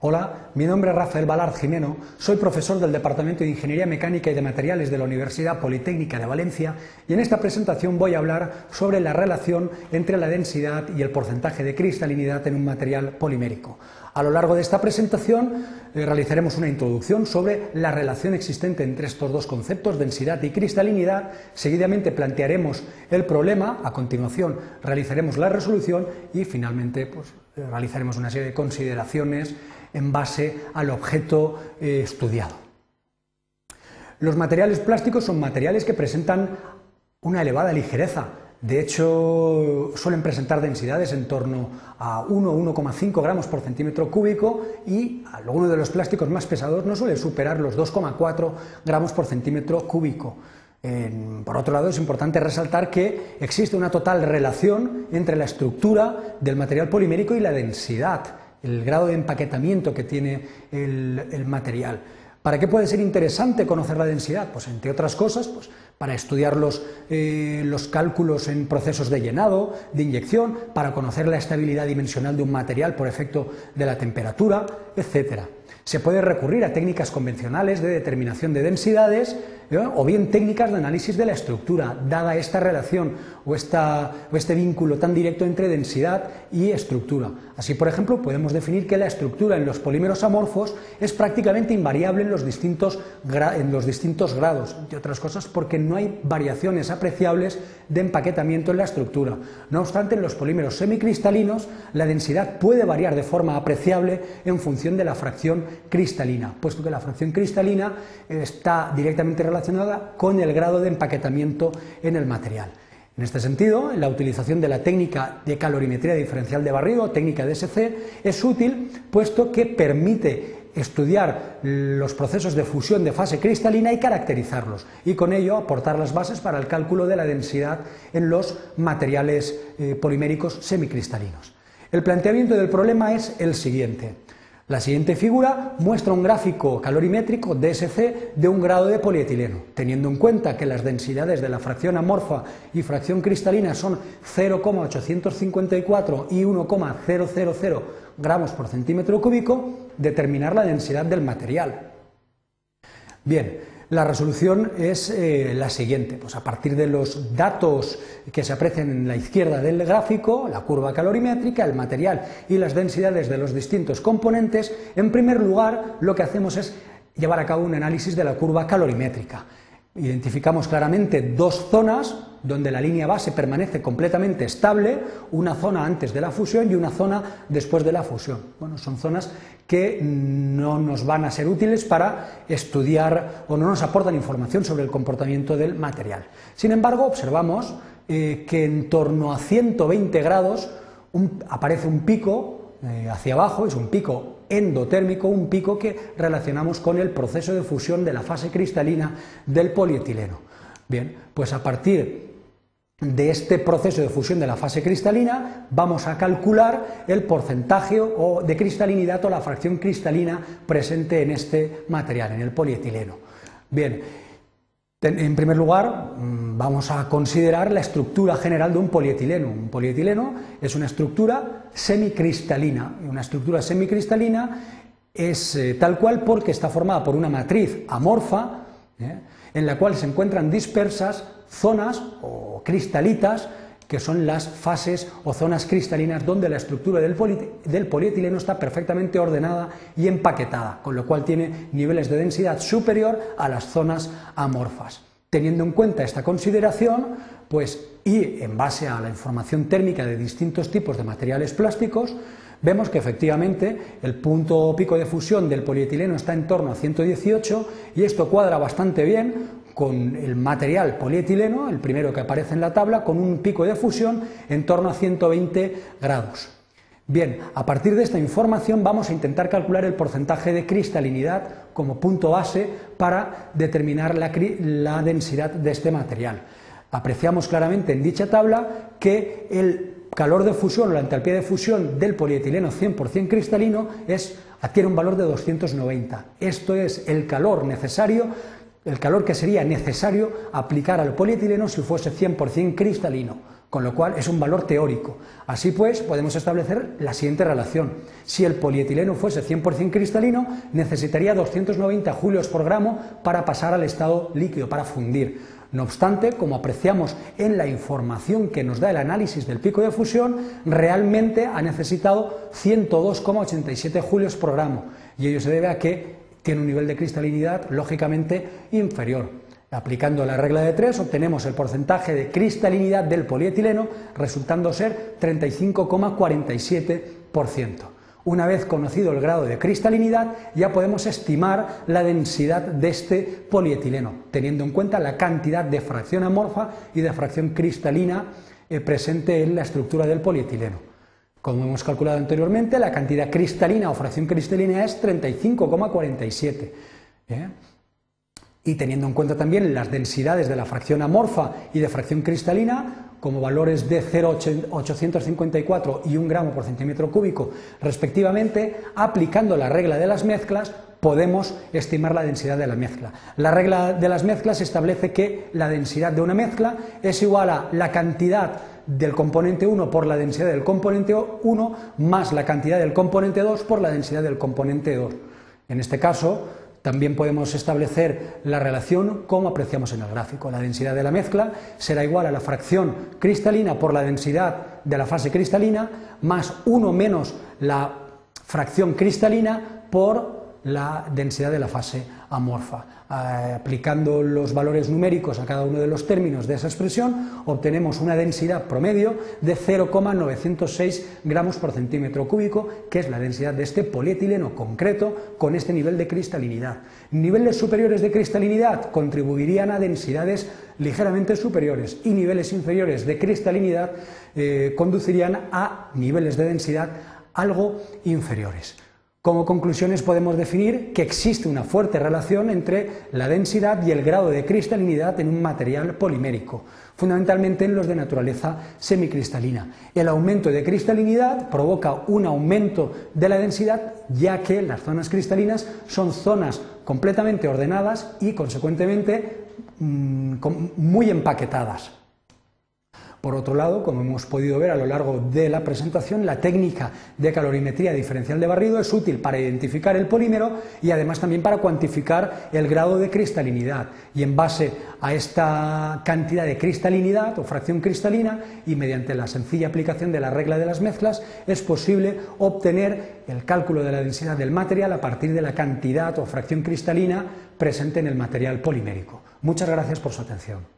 Hola, mi nombre es Rafael Balard Jimeno, soy profesor del Departamento de Ingeniería Mecánica y de Materiales de la Universidad Politécnica de Valencia y en esta presentación voy a hablar sobre la relación entre la densidad y el porcentaje de cristalinidad en un material polimérico. A lo largo de esta presentación eh, realizaremos una introducción sobre la relación existente entre estos dos conceptos, densidad y cristalinidad. Seguidamente plantearemos el problema, a continuación realizaremos la resolución y finalmente pues, realizaremos una serie de consideraciones en base al objeto eh, estudiado. Los materiales plásticos son materiales que presentan una elevada ligereza. De hecho, suelen presentar densidades en torno a 1 o 1,5 gramos por centímetro cúbico y alguno de los plásticos más pesados no suele superar los 2,4 gramos por centímetro cúbico. por otro lado, es importante resaltar que existe una total relación entre la estructura del material polimérico y la densidad el grado de empaquetamiento que tiene el, material. ¿Para qué puede ser interesante conocer la densidad? Pues entre otras cosas, pues para estudiar los, eh, los, cálculos en procesos de llenado, de inyección, para conocer la estabilidad dimensional de un material por efecto de la temperatura, etcétera. Se puede recurrir a técnicas convencionales de determinación de densidades ¿eh? o bien técnicas de análisis de la estructura, dada esta relación o, o este vínculo tan directo entre densidad y estructura. Así, por ejemplo, podemos definir que la estructura en los polímeros amorfos es prácticamente invariable en los distintos, en los distintos grados, entre otras cosas porque no hay variaciones apreciables de empaquetamiento en la estructura. No obstante, en los polímeros semicristalinos la densidad puede variar de forma apreciable en función de la fracción cristalina, puesto que la fracción cristalina está directamente relacionada con el grado de empaquetamiento en el material. En este sentido, la utilización de la técnica de calorimetría diferencial de barrido, técnica DSC, es útil puesto que permite estudiar los procesos de fusión de fase cristalina y caracterizarlos, y con ello aportar las bases para el cálculo de la densidad en los materiales eh, poliméricos semicristalinos. El planteamiento del problema es el siguiente. La siguiente figura muestra un gráfico calorimétrico DSC de un grado de polietileno, teniendo en cuenta que las densidades de la fracción amorfa y fracción cristalina son 0,854 y 1,000 gramos por centímetro cúbico, determinar la densidad del material. Bien, la resolución es eh, la siguiente, pues a partir de los datos que se aprecian en la izquierda del gráfico, la curva calorimétrica, el material y las densidades de los distintos componentes, en primer lugar lo que hacemos es llevar a cabo un análisis de la curva calorimétrica. Identificamos claramente dos zonas donde la línea base permanece completamente estable, una zona antes de la fusión y una zona después de la fusión. Bueno, son zonas que no nos van a ser útiles para estudiar o no nos aportan información sobre el comportamiento del material. Sin embargo, observamos eh, que en torno a 120 grados aparece un pico eh, hacia abajo, es un pico endotérmico, un pico que relacionamos con el proceso de fusión de la fase cristalina del polietileno. Bien, pues a partir de este proceso de fusión de la fase cristalina vamos a calcular el porcentaje o de cristalinidad o la fracción cristalina presente en este material, en el polietileno. Bien, en primer lugar, mm, vamos a considerar la estructura general de un polietileno. Un polietileno es una estructura semicristalina. Una estructura semicristalina es eh, tal cual porque está formada por una matriz amorfa, ¿eh? en la cual se encuentran dispersas zonas o cristalitas que son las fases o zonas cristalinas donde la estructura del, polietileno está perfectamente ordenada y empaquetada, con lo cual tiene niveles de densidad superior a las zonas amorfas. Teniendo en cuenta esta consideración, pues y en base a la información térmica de distintos tipos de materiales plásticos, vemos que efectivamente el punto pico de fusión del polietileno está en torno a 118 y esto cuadra bastante bien con el material polietileno, el primero que aparece en la tabla, con un pico de fusión en torno a 120 grados. Bien, a partir de esta información vamos a intentar calcular el porcentaje de cristalinidad como punto base para determinar la, densidad de este material. Apreciamos claramente en dicha tabla que el calor de fusión o la entalpía de fusión del polietileno 100% cristalino es, adquiere un valor de 290. Esto es el calor necesario el calor que sería necesario aplicar al polietileno si fuese 100% cristalino. con lo cual es un valor teórico. Así pues, podemos establecer la siguiente relación. Si el polietileno fuese 100% cristalino, necesitaría 290 julios por gramo para pasar al estado líquido, para fundir. No obstante, como apreciamos en la información que nos da el análisis del pico de fusión, realmente ha necesitado 102,87 julios por gramo, y ello se debe a que tiene un nivel de cristalinidad lógicamente inferior. Aplicando la regla de 3 obtenemos el porcentaje de cristalinidad del polietileno resultando ser 35,47%. Una vez conocido el grado de cristalinidad, ya podemos estimar la densidad de este polietileno, teniendo en cuenta la cantidad de fracción amorfa y de fracción cristalina eh, presente en la estructura del polietileno. Como hemos calculado anteriormente, la cantidad cristalina o fracción cristalina es 35,47 y teniendo en cuenta también las densidades de la fracción amorfa y de fracción cristalina, como valores de 0,854 y 1 gramo por centímetro cúbico respectivamente, aplicando la regla de las mezclas, podemos estimar la densidad de la mezcla. La regla de las mezclas establece que la densidad de una mezcla es igual a la cantidad del componente 1 por la densidad del componente 1 más la cantidad del componente 2 por la densidad del componente 2. En este caso, también podemos establecer la relación como apreciamos en el gráfico. La densidad de la mezcla será igual a la fracción cristalina por la densidad de la fase cristalina más 1 menos la fracción cristalina por la densidad de la fase amorfa. Eh, aplicando los valores numéricos a cada uno de los términos de esa expresión, obtenemos una densidad promedio de 0,906 gramos por centímetro cúbico, que es la densidad de este polietileno concreto con este nivel de cristalinidad. Niveles superiores de cristalinidad contribuirían a densidades ligeramente superiores y niveles inferiores de cristalinidad eh, conducirían a niveles de densidad algo inferiores. Como conclusiones podemos definir que existe una fuerte relación entre la densidad y el grado de cristalinidad en un material polimérico, fundamentalmente en los de naturaleza semicristalina. El aumento de cristalinidad provoca un aumento de la densidad ya que las zonas cristalinas son zonas completamente ordenadas y consecuentemente mm, muy empaquetadas. Por otro lado, como hemos podido ver a lo largo de la presentación, la técnica de calorimetría diferencial de barrido es útil para identificar el polímero y además también para cuantificar el grado de cristalinidad. Y en base a esta cantidad de cristalinidad o fracción cristalina y mediante la sencilla aplicación de la regla de las mezclas es posible obtener el cálculo de la densidad del material a partir de la cantidad o fracción cristalina presente en el material polimérico. Muchas gracias por su atención.